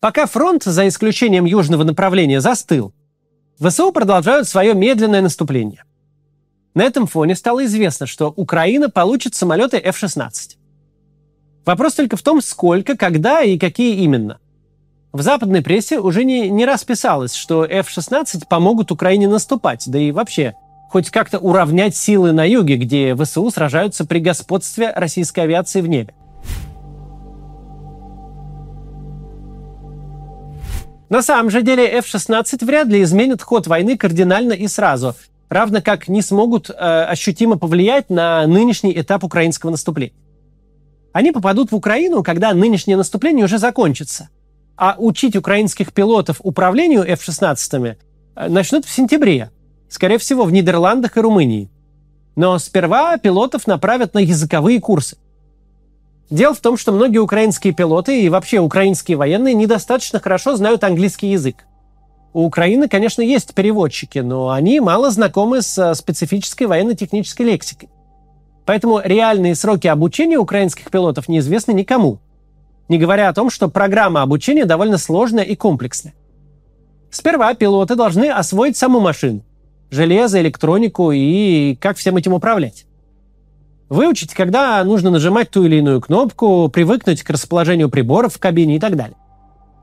Пока фронт, за исключением южного направления, застыл, ВСУ продолжают свое медленное наступление. На этом фоне стало известно, что Украина получит самолеты F-16. Вопрос только в том, сколько, когда и какие именно. В западной прессе уже не, не раз писалось, что F-16 помогут Украине наступать, да и вообще хоть как-то уравнять силы на юге, где ВСУ сражаются при господстве российской авиации в небе. На самом же деле F-16 вряд ли изменит ход войны кардинально и сразу, равно как не смогут э, ощутимо повлиять на нынешний этап украинского наступления. Они попадут в Украину, когда нынешнее наступление уже закончится. А учить украинских пилотов управлению F-16 э, начнут в сентябре, скорее всего, в Нидерландах и Румынии. Но сперва пилотов направят на языковые курсы – Дело в том, что многие украинские пилоты и вообще украинские военные недостаточно хорошо знают английский язык. У Украины, конечно, есть переводчики, но они мало знакомы с э, специфической военно-технической лексикой. Поэтому реальные сроки обучения украинских пилотов неизвестны никому. Не говоря о том, что программа обучения довольно сложная и комплексная. Сперва пилоты должны освоить саму машину, железо, электронику и как всем этим управлять. Выучить, когда нужно нажимать ту или иную кнопку, привыкнуть к расположению приборов в кабине и так далее.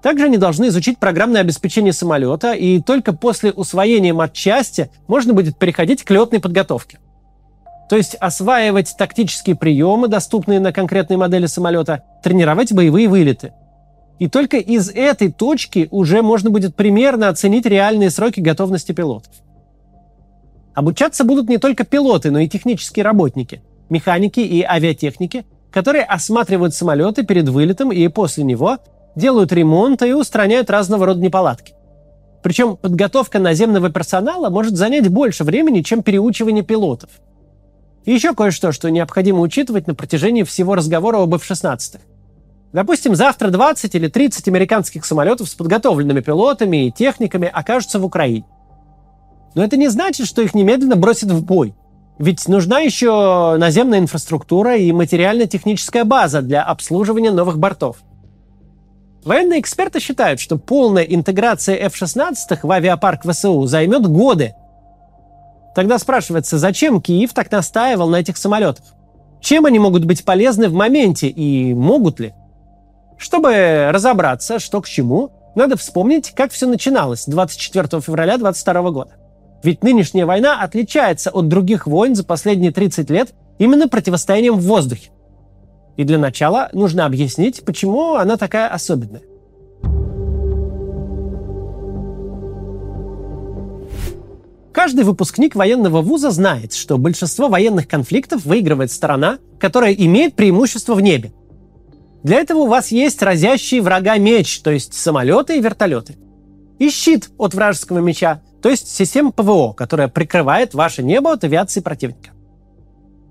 Также они должны изучить программное обеспечение самолета, и только после усвоения матчасти можно будет переходить к летной подготовке. То есть осваивать тактические приемы, доступные на конкретной модели самолета, тренировать боевые вылеты. И только из этой точки уже можно будет примерно оценить реальные сроки готовности пилотов. Обучаться будут не только пилоты, но и технические работники – механики и авиатехники, которые осматривают самолеты перед вылетом и после него, делают ремонт и устраняют разного рода неполадки. Причем подготовка наземного персонала может занять больше времени, чем переучивание пилотов. И еще кое-что, что необходимо учитывать на протяжении всего разговора об F-16. Допустим, завтра 20 или 30 американских самолетов с подготовленными пилотами и техниками окажутся в Украине. Но это не значит, что их немедленно бросят в бой – ведь нужна еще наземная инфраструктура и материально-техническая база для обслуживания новых бортов. Военные эксперты считают, что полная интеграция F-16 в авиапарк ВСУ займет годы. Тогда спрашивается, зачем Киев так настаивал на этих самолетах? Чем они могут быть полезны в моменте и могут ли? Чтобы разобраться, что к чему, надо вспомнить, как все начиналось 24 февраля 2022 года. Ведь нынешняя война отличается от других войн за последние 30 лет именно противостоянием в воздухе. И для начала нужно объяснить, почему она такая особенная. Каждый выпускник военного вуза знает, что большинство военных конфликтов выигрывает сторона, которая имеет преимущество в небе. Для этого у вас есть разящий врага меч, то есть самолеты и вертолеты. И щит от вражеского меча, то есть система ПВО, которая прикрывает ваше небо от авиации противника.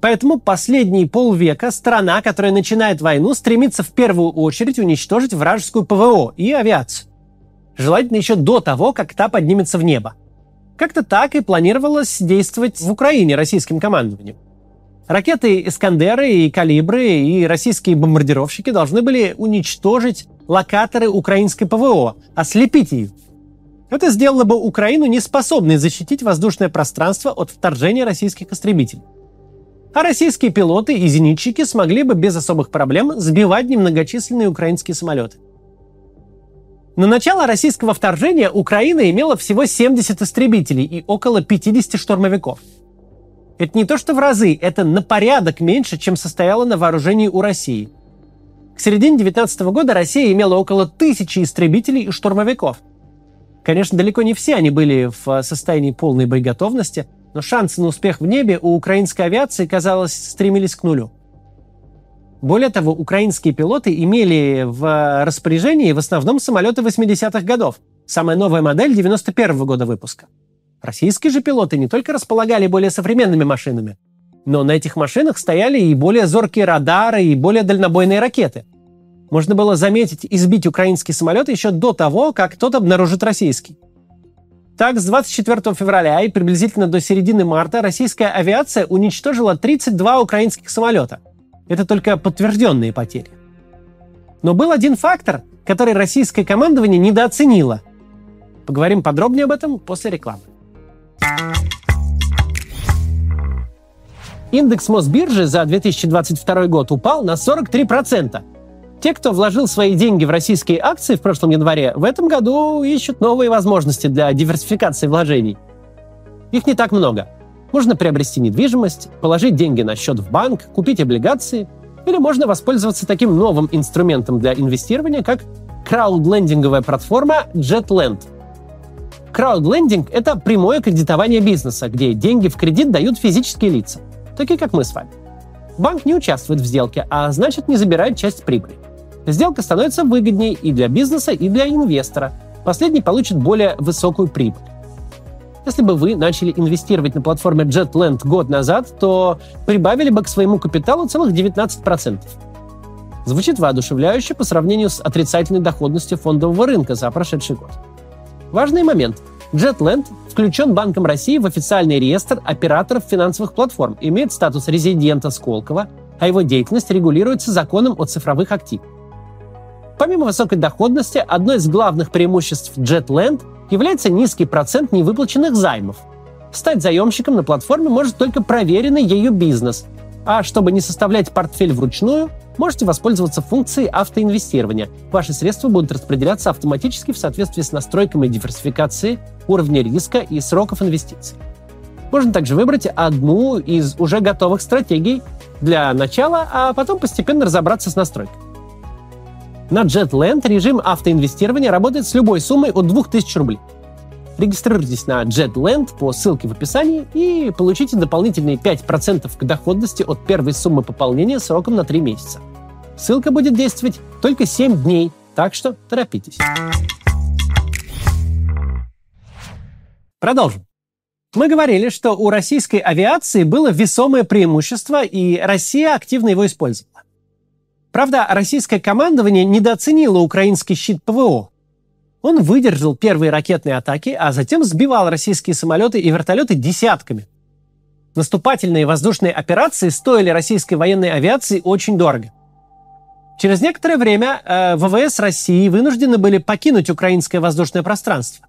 Поэтому последние полвека страна, которая начинает войну, стремится в первую очередь уничтожить вражескую ПВО и авиацию. Желательно еще до того, как та поднимется в небо. Как-то так и планировалось действовать в Украине российским командованием. Ракеты «Искандеры» и «Калибры» и российские бомбардировщики должны были уничтожить локаторы украинской ПВО, ослепить ее – это сделало бы Украину неспособной защитить воздушное пространство от вторжения российских истребителей. А российские пилоты и зенитчики смогли бы без особых проблем сбивать немногочисленные украинские самолеты. На начало российского вторжения Украина имела всего 70 истребителей и около 50 штурмовиков. Это не то что в разы, это на порядок меньше, чем состояло на вооружении у России. К середине 19 года Россия имела около тысячи истребителей и штурмовиков – Конечно, далеко не все они были в э, состоянии полной боеготовности, но шансы на успех в небе у украинской авиации, казалось, стремились к нулю. Более того, украинские пилоты имели в распоряжении в основном самолеты 80-х годов, самая новая модель 91 -го года выпуска. Российские же пилоты не только располагали более современными машинами, но на этих машинах стояли и более зоркие радары, и более дальнобойные ракеты – можно было заметить и сбить украинский самолет еще до того, как тот обнаружит российский. Так, с 24 февраля и приблизительно до середины марта российская авиация уничтожила 32 украинских самолета. Это только подтвержденные потери. Но был один фактор, который российское командование недооценило. Поговорим подробнее об этом после рекламы. Индекс Мосбиржи за 2022 год упал на 43%. Те, кто вложил свои деньги в российские акции в прошлом январе, в этом году ищут новые возможности для диверсификации вложений. Их не так много. Можно приобрести недвижимость, положить деньги на счет в банк, купить облигации, или можно воспользоваться таким новым инструментом для инвестирования, как краудлендинговая платформа JetLand. Краудлендинг – это прямое кредитование бизнеса, где деньги в кредит дают физические лица, такие как мы с вами. Банк не участвует в сделке, а значит не забирает часть прибыли. Сделка становится выгоднее и для бизнеса, и для инвестора. Последний получит более высокую прибыль. Если бы вы начали инвестировать на платформе JetLand год назад, то прибавили бы к своему капиталу целых 19%. Звучит воодушевляюще по сравнению с отрицательной доходностью фондового рынка за прошедший год. Важный момент. JetLand включен Банком России в официальный реестр операторов финансовых платформ, имеет статус резидента Сколково, а его деятельность регулируется законом о цифровых активах. Помимо высокой доходности, одно из главных преимуществ JetLand является низкий процент невыплаченных займов. Стать заемщиком на платформе может только проверенный ею бизнес. А чтобы не составлять портфель вручную, можете воспользоваться функцией автоинвестирования. Ваши средства будут распределяться автоматически в соответствии с настройками диверсификации, уровня риска и сроков инвестиций. Можно также выбрать одну из уже готовых стратегий для начала, а потом постепенно разобраться с настройкой. На JetLand режим автоинвестирования работает с любой суммой от 2000 рублей. Регистрируйтесь на JetLand по ссылке в описании и получите дополнительные 5% к доходности от первой суммы пополнения сроком на 3 месяца. Ссылка будет действовать только 7 дней, так что торопитесь. Продолжим. Мы говорили, что у российской авиации было весомое преимущество, и Россия активно его использовала. Правда, российское командование недооценило украинский щит ПВО. Он выдержал первые ракетные атаки, а затем сбивал российские самолеты и вертолеты десятками. Наступательные воздушные операции стоили российской военной авиации очень дорого. Через некоторое время э, ВВС России вынуждены были покинуть украинское воздушное пространство.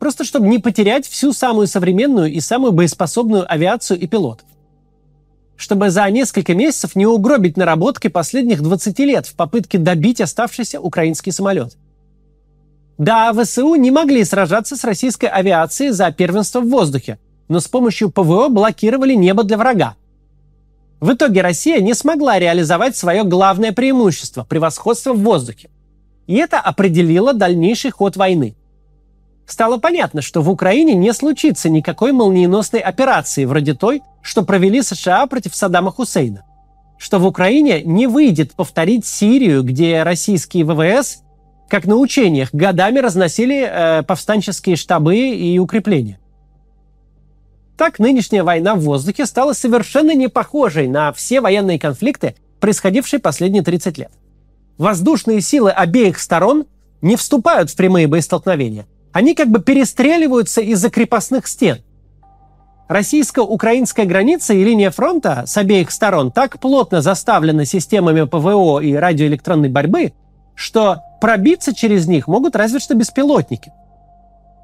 Просто чтобы не потерять всю самую современную и самую боеспособную авиацию и пилотов чтобы за несколько месяцев не угробить наработки последних 20 лет в попытке добить оставшийся украинский самолет. Да, ВСУ не могли сражаться с российской авиацией за первенство в воздухе, но с помощью ПВО блокировали небо для врага. В итоге Россия не смогла реализовать свое главное преимущество – превосходство в воздухе. И это определило дальнейший ход войны стало понятно, что в Украине не случится никакой молниеносной операции вроде той, что провели США против Саддама Хусейна. Что в Украине не выйдет повторить Сирию, где российские ВВС, как на учениях, годами разносили э, повстанческие штабы и укрепления. Так нынешняя война в воздухе стала совершенно не похожей на все военные конфликты, происходившие последние 30 лет. Воздушные силы обеих сторон не вступают в прямые боестолкновения – они как бы перестреливаются из-за крепостных стен. Российско-украинская граница и линия фронта с обеих сторон так плотно заставлены системами ПВО и радиоэлектронной борьбы, что пробиться через них могут разве что беспилотники.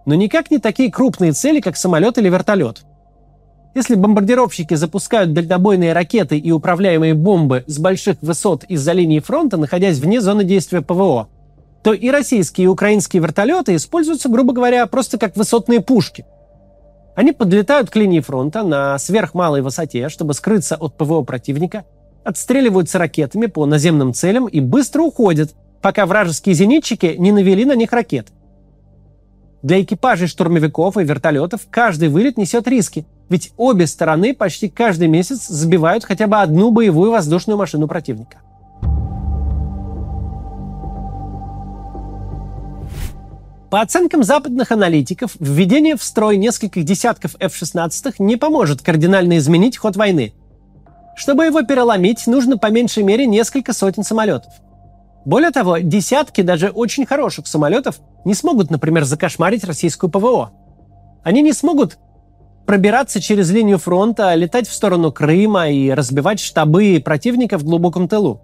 Но никак не такие крупные цели, как самолет или вертолет. Если бомбардировщики запускают дальнобойные ракеты и управляемые бомбы с больших высот из-за линии фронта, находясь вне зоны действия ПВО, то и российские, и украинские вертолеты используются, грубо говоря, просто как высотные пушки. Они подлетают к линии фронта на сверхмалой высоте, чтобы скрыться от ПВО противника, отстреливаются ракетами по наземным целям и быстро уходят, пока вражеские зенитчики не навели на них ракет. Для экипажей штурмовиков и вертолетов каждый вылет несет риски, ведь обе стороны почти каждый месяц сбивают хотя бы одну боевую воздушную машину противника. По оценкам западных аналитиков, введение в строй нескольких десятков F-16 не поможет кардинально изменить ход войны. Чтобы его переломить, нужно по меньшей мере несколько сотен самолетов. Более того, десятки даже очень хороших самолетов не смогут, например, закошмарить российскую ПВО. Они не смогут пробираться через линию фронта, летать в сторону Крыма и разбивать штабы противника в глубоком тылу.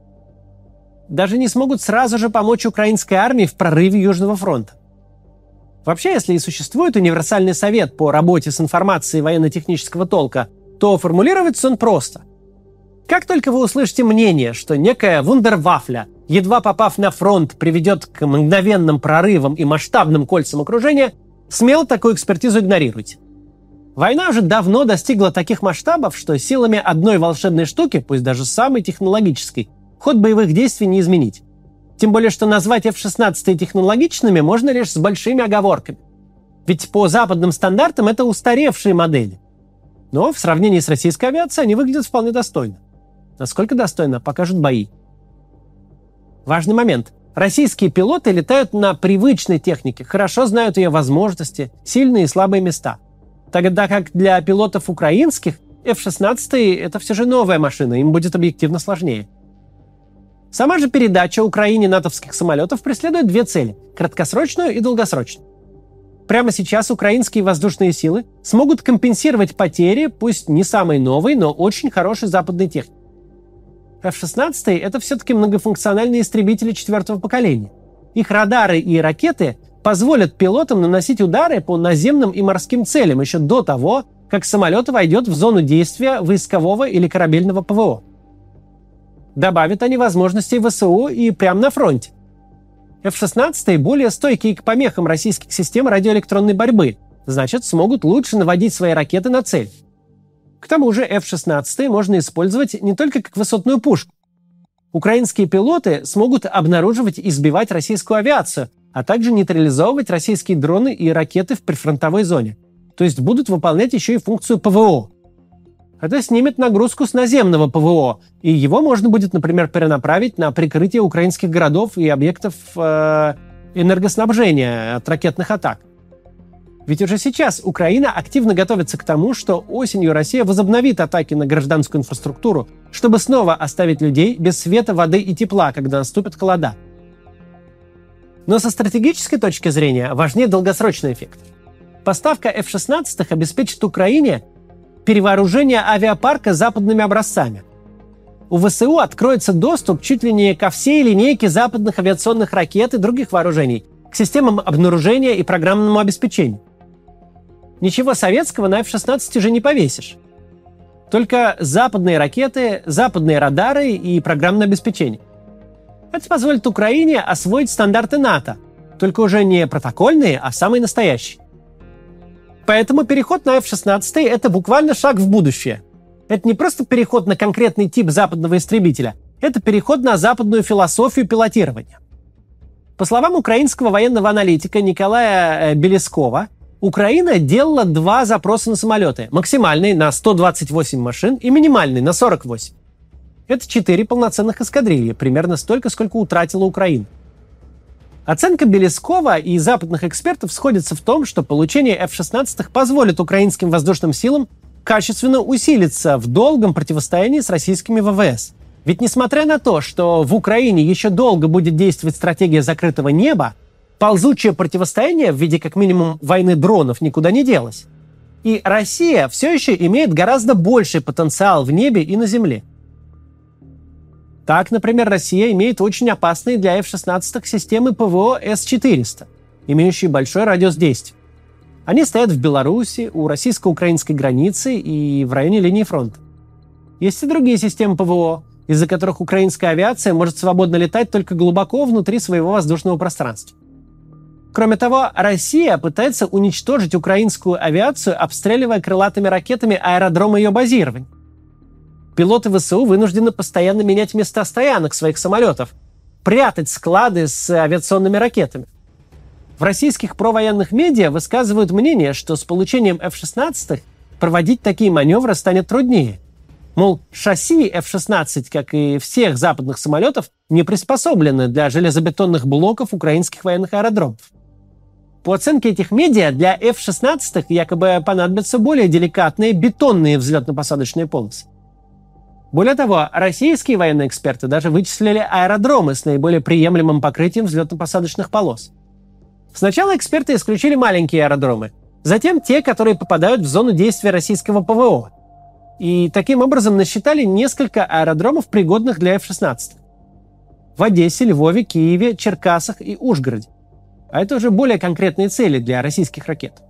даже не смогут сразу же помочь украинской армии в прорыве Южного фронта. Вообще, если и существует универсальный совет по работе с информацией военно-технического толка, то формулируется он просто. Как только вы услышите мнение, что некая вундервафля, едва попав на фронт, приведет к мгновенным прорывам и масштабным кольцам окружения, смело такую экспертизу игнорируйте. Война уже давно достигла таких масштабов, что силами одной волшебной штуки, пусть даже самой технологической, ход боевых действий не изменить. Тем более, что назвать F-16 технологичными можно лишь с большими оговорками. Ведь по западным стандартам это устаревшие модели. Но в сравнении с российской авиацией они выглядят вполне достойно. Насколько достойно, покажут бои. Важный момент. Российские пилоты летают на привычной технике, хорошо знают ее возможности, сильные и слабые места. Тогда как для пилотов украинских F-16 это все же новая машина, им будет объективно сложнее. Сама же передача Украине натовских самолетов преследует две цели – краткосрочную и долгосрочную. Прямо сейчас украинские воздушные силы смогут компенсировать потери, пусть не самой новой, но очень хорошей западной техники. F-16 – это все-таки многофункциональные истребители четвертого поколения. Их радары и ракеты позволят пилотам наносить удары по наземным и морским целям еще до того, как самолет войдет в зону действия войскового или корабельного ПВО. Добавят они возможностей ВСУ и прямо на фронте. F-16 более стойкие к помехам российских систем радиоэлектронной борьбы, значит, смогут лучше наводить свои ракеты на цель. К тому же F-16 можно использовать не только как высотную пушку. Украинские пилоты смогут обнаруживать и сбивать российскую авиацию, а также нейтрализовывать российские дроны и ракеты в прифронтовой зоне. То есть будут выполнять еще и функцию ПВО это снимет нагрузку с наземного ПВО, и его можно будет, например, перенаправить на прикрытие украинских городов и объектов э, энергоснабжения от ракетных атак. Ведь уже сейчас Украина активно готовится к тому, что осенью Россия возобновит атаки на гражданскую инфраструктуру, чтобы снова оставить людей без света, воды и тепла, когда наступят холода. Но со стратегической точки зрения важнее долгосрочный эффект. Поставка F-16 обеспечит Украине перевооружение авиапарка западными образцами. У ВСУ откроется доступ чуть ли не ко всей линейке западных авиационных ракет и других вооружений, к системам обнаружения и программному обеспечению. Ничего советского на F-16 уже не повесишь. Только западные ракеты, западные радары и программное обеспечение. Это позволит Украине освоить стандарты НАТО, только уже не протокольные, а самые настоящие. Поэтому переход на F-16 – это буквально шаг в будущее. Это не просто переход на конкретный тип западного истребителя, это переход на западную философию пилотирования. По словам украинского военного аналитика Николая э, Белескова, Украина делала два запроса на самолеты. Максимальный на 128 машин и минимальный на 48. Это четыре полноценных эскадрильи, примерно столько, сколько утратила Украина. Оценка Белескова и западных экспертов сходится в том, что получение F-16 позволит украинским воздушным силам качественно усилиться в долгом противостоянии с российскими ВВС. Ведь несмотря на то, что в Украине еще долго будет действовать стратегия закрытого неба, ползучее противостояние в виде как минимум войны дронов никуда не делось. И Россия все еще имеет гораздо больший потенциал в небе и на земле – так, например, Россия имеет очень опасные для F-16 системы ПВО С-400, имеющие большой радиус действия. Они стоят в Беларуси, у российско-украинской границы и в районе линии фронта. Есть и другие системы ПВО, из-за которых украинская авиация может свободно летать только глубоко внутри своего воздушного пространства. Кроме того, Россия пытается уничтожить украинскую авиацию, обстреливая крылатыми ракетами аэродромы ее базирования. Пилоты ВСУ вынуждены постоянно менять места стоянок своих самолетов, прятать склады с авиационными ракетами. В российских провоенных медиа высказывают мнение, что с получением F-16 проводить такие маневры станет труднее. Мол, шасси F-16, как и всех западных самолетов, не приспособлены для железобетонных блоков украинских военных аэродромов. По оценке этих медиа, для F-16 якобы понадобятся более деликатные бетонные взлетно-посадочные полосы. Более того, российские военные эксперты даже вычислили аэродромы с наиболее приемлемым покрытием взлетно-посадочных полос. Сначала эксперты исключили маленькие аэродромы, затем те, которые попадают в зону действия российского ПВО. И таким образом насчитали несколько аэродромов, пригодных для F-16. в Одессе, Львове, Киеве, Черкасах и Ужгороде. А это уже более конкретные цели для российских ракет.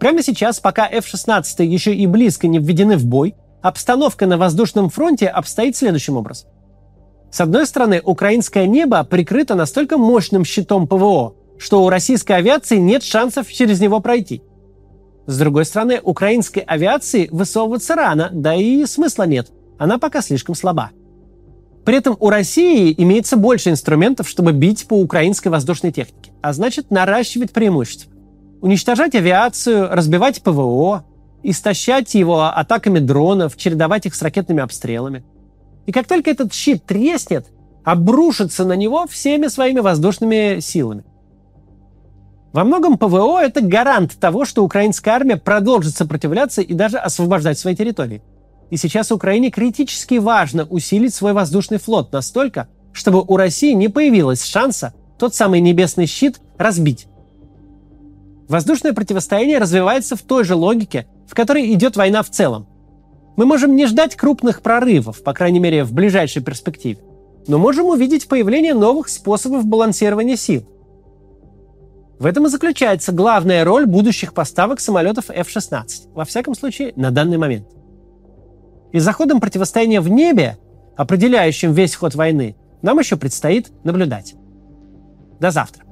Прямо сейчас, пока F-16 еще и близко не введены в бой, обстановка на воздушном фронте обстоит следующим образом. С одной стороны, украинское небо прикрыто настолько мощным щитом ПВО, что у российской авиации нет шансов через него пройти. С другой стороны, украинской авиации высовываться рано, да и смысла нет. Она пока слишком слаба. При этом у России имеется больше инструментов, чтобы бить по украинской воздушной технике, а значит наращивать преимущество уничтожать авиацию, разбивать ПВО, истощать его атаками дронов, чередовать их с ракетными обстрелами. И как только этот щит треснет, обрушится на него всеми своими воздушными силами. Во многом ПВО – это гарант того, что украинская армия продолжит сопротивляться и даже освобождать свои территории. И сейчас Украине критически важно усилить свой воздушный флот настолько, чтобы у России не появилось шанса тот самый небесный щит разбить. Воздушное противостояние развивается в той же логике, в которой идет война в целом. Мы можем не ждать крупных прорывов, по крайней мере в ближайшей перспективе, но можем увидеть появление новых способов балансирования сил. В этом и заключается главная роль будущих поставок самолетов F-16, во всяком случае на данный момент. И за ходом противостояния в небе, определяющим весь ход войны, нам еще предстоит наблюдать. До завтра.